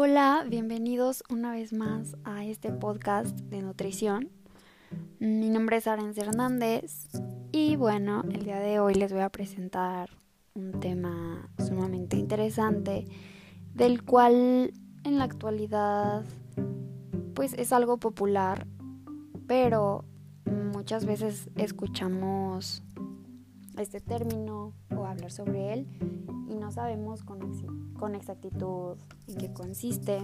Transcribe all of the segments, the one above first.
Hola, bienvenidos una vez más a este podcast de nutrición. Mi nombre es Arens Hernández y bueno, el día de hoy les voy a presentar un tema sumamente interesante del cual en la actualidad pues es algo popular, pero muchas veces escuchamos este término o hablar sobre él y no sabemos con, con exactitud en qué consiste,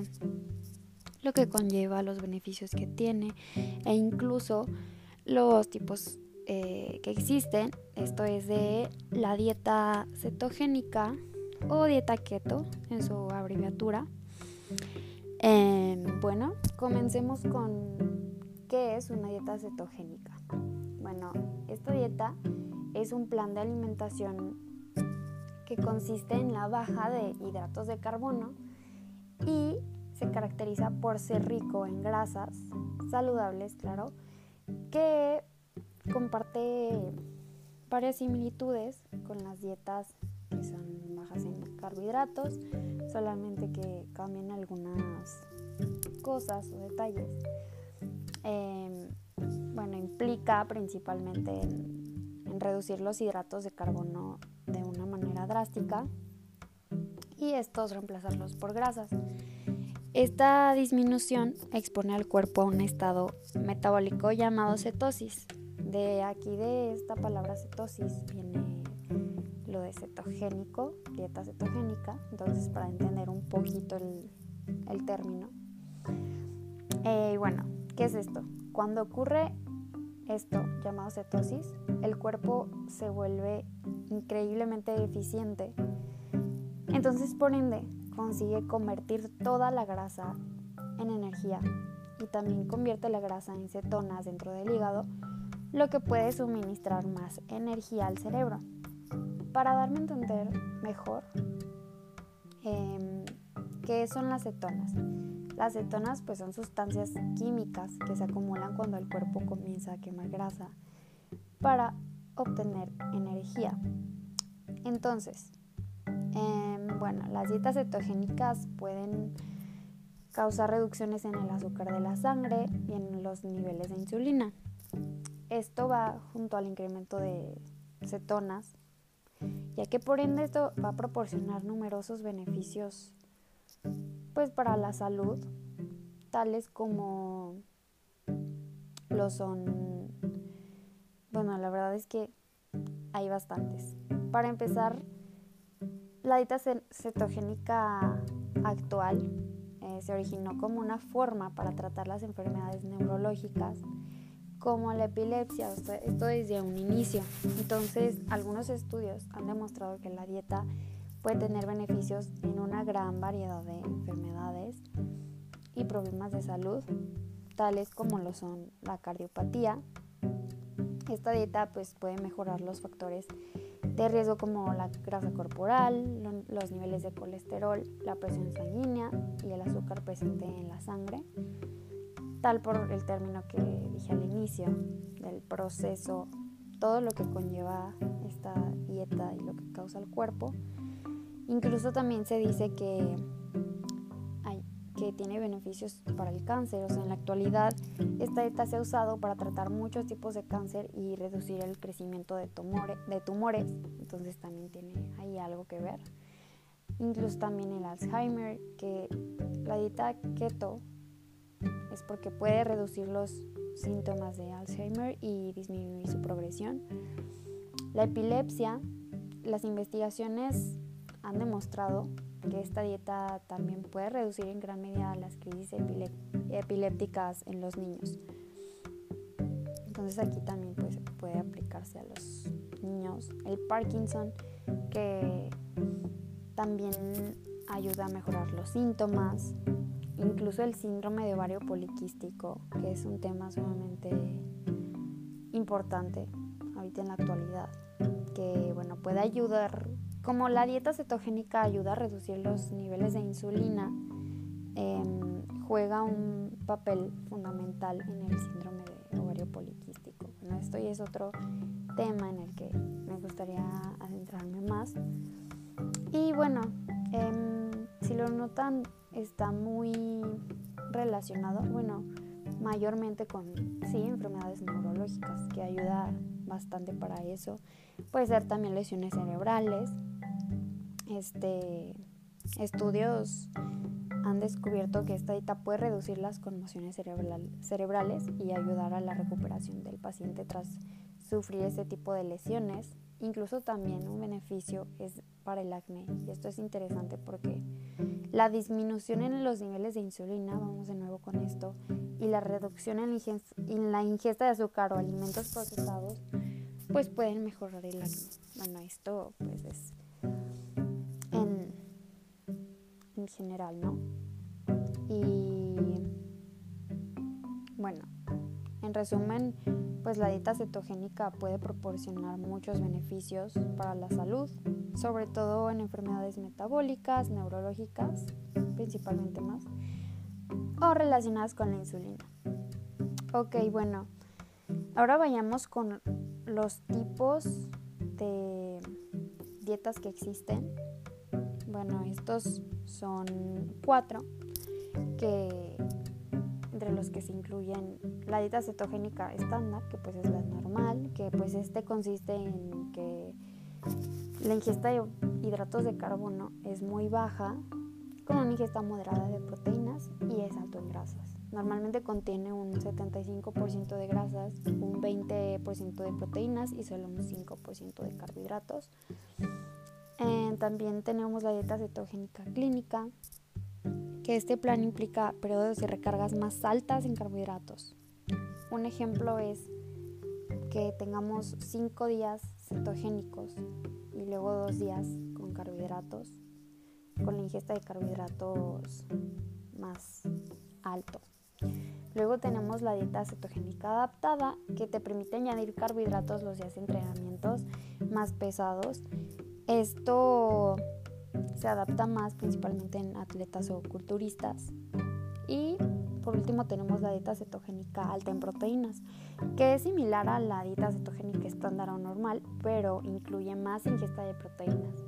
lo que conlleva, los beneficios que tiene e incluso los tipos eh, que existen. Esto es de la dieta cetogénica o dieta keto en su abreviatura. Em, bueno, comencemos con qué es una dieta cetogénica. Bueno, esta dieta es un plan de alimentación que consiste en la baja de hidratos de carbono y se caracteriza por ser rico en grasas saludables, claro, que comparte varias similitudes con las dietas que son bajas en carbohidratos, solamente que cambian algunas cosas o detalles. Em, bueno, implica principalmente en reducir los hidratos de carbono de una manera drástica y estos reemplazarlos por grasas. Esta disminución expone al cuerpo a un estado metabólico llamado cetosis. De aquí de esta palabra cetosis viene lo de cetogénico, dieta cetogénica, entonces para entender un poquito el, término. Eh, y bueno, ¿qué es esto? Cuando ocurre esto llamado cetosis, el cuerpo se vuelve increíblemente eficiente. Entonces, por ende, consigue convertir toda la grasa en energía y también convierte la grasa en cetonas dentro del hígado, lo que puede suministrar más energía al cerebro. Para darme a entender mejor, eh, ¿qué son las cetonas? Las cetonas pues son sustancias químicas que se acumulan cuando el cuerpo comienza a quemar grasa para obtener energía. Entonces, em, bueno, las dietas cetogénicas pueden causar reducciones en el azúcar de la sangre y en los niveles de insulina. Esto va junto al incremento de cetonas, ya que por ende esto va a proporcionar numerosos beneficios pues para la salud, tales como lo son, bueno, la verdad es que hay bastantes. Para empezar, la dieta cetogénica actual eh, se originó como una forma para tratar las enfermedades neurológicas como la epilepsia, esto desde un inicio. Entonces, algunos estudios han demostrado que la dieta puede tener beneficios en una gran variedad de enfermedades y problemas de salud, tales como lo son la cardiopatía. Esta dieta pues, puede mejorar los factores de riesgo como la grasa corporal, los niveles de colesterol, la presión sanguínea y el azúcar presente en la sangre, tal por el término que dije al inicio del proceso, todo lo que conlleva esta dieta y lo que causa el cuerpo Incluso también se dice que, que tiene beneficios para el cáncer. O sea, en la actualidad esta dieta se ha usado para tratar muchos tipos de cáncer y reducir el crecimiento de, de tumores. Entonces también tiene ahí algo que ver. Incluso también el Alzheimer, que la dieta keto es porque puede reducir los síntomas de Alzheimer y disminuir su progresión. La epilepsia, las investigaciones han demostrado que esta dieta también puede reducir en gran medida las crisis epilépticas en los niños. Entonces aquí también pues, puede aplicarse a los niños. El Parkinson, que también ayuda a mejorar los síntomas, incluso el síndrome de ovario poliquístico, que es un tema sumamente importante ahorita en la actualidad, que bueno, puede ayudar como la dieta cetogénica ayuda a reducir los niveles de insulina, em, juega un papel fundamental en el síndrome de ovario poliquístico. Bueno, esto ya es otro tema en el que me gustaría adentrarme más. Y bueno, em, si si lo notan, está muy relacionado, bueno, mayormente con, sí, enfermedades neurológicas, que ayuda bastante para eso. Puede ser también lesiones cerebrales. Este, estudios han descubierto que esta dieta puede reducir las conmociones cerebrales y ayudar a la recuperación del paciente tras sufrir este tipo de lesiones. Incluso también un beneficio es para el acné. Y esto es interesante porque la disminución en los niveles de insulina, vamos de nuevo con esto, y la reducción en, la ingesta de azúcar o alimentos procesados, pues pueden mejorar el acné. Bueno, esto pues es en general, ¿no? Y bueno, en resumen, pues la dieta cetogénica puede proporcionar muchos beneficios para la salud, sobre todo en enfermedades metabólicas, neurológicas, principalmente más, o relacionadas con la insulina. Ok, bueno, ahora vayamos con los tipos de dietas que existen. Bueno, estos son cuatro que entre los que se incluyen la dieta cetogénica estándar, que pues es la normal, que pues este consiste en que la ingesta de hidratos de carbono es muy baja, con una ingesta moderada de proteínas y es alto en grasas. Normalmente contiene un 75% de grasas, un 20% de proteínas y solo un 5% de carbohidratos. Eh, también tenemos la dieta cetogénica clínica, que este plan implica periodos de recargas más altas en carbohidratos. Un ejemplo es que tengamos 5 días cetogénicos y luego 2 días con carbohidratos, con la ingesta de carbohidratos más alto. Luego tenemos la dieta cetogénica adaptada que te permite añadir carbohidratos los días de entrenamientos más pesados. Esto se adapta más principalmente en atletas o culturistas. Y por último tenemos la dieta cetogénica alta en proteínas, que es similar a la dieta cetogénica estándar o normal, pero incluye más ingesta de proteínas.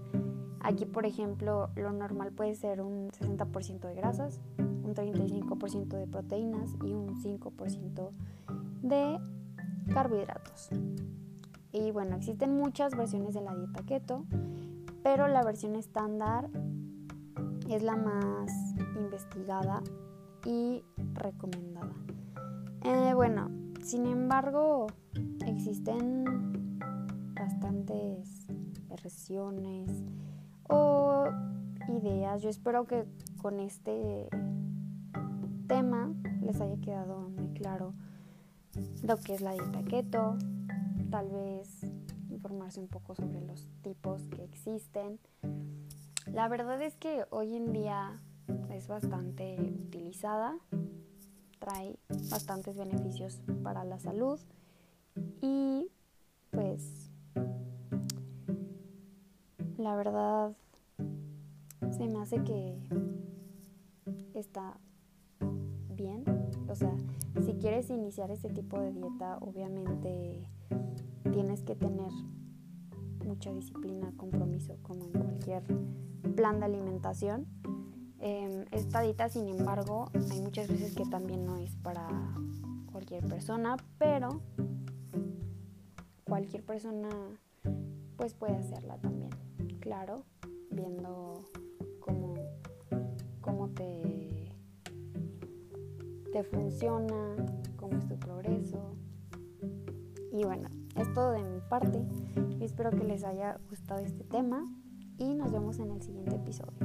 Aquí, por ejemplo, lo normal puede ser un 60% de grasas, un 35% de proteínas y un 5% de carbohidratos. Y bueno, existen muchas versiones de la dieta keto pero la versión estándar es la más investigada y recomendada. Eh, bueno, sin embargo, existen bastantes versiones o ideas. Yo espero que con este tema les haya quedado muy claro lo que es la dieta keto, tal vez informarse un poco sobre los tipos que existen. La verdad es que hoy en día es bastante utilizada, trae bastantes beneficios para la salud y pues la verdad se me hace que está bien. O sea, si quieres iniciar este tipo de dieta, obviamente tienes que tener mucha disciplina, compromiso, como en cualquier plan de alimentación. Em, esta dieta, sin embargo, hay muchas veces que también no es para cualquier persona, pero cualquier persona pues puede hacerla también, claro, viendo cómo, cómo te, te funciona, cómo es tu progreso. Y bueno, es todo de mi parte. espero que les haya gustado este tema y nos vemos en el siguiente episodio.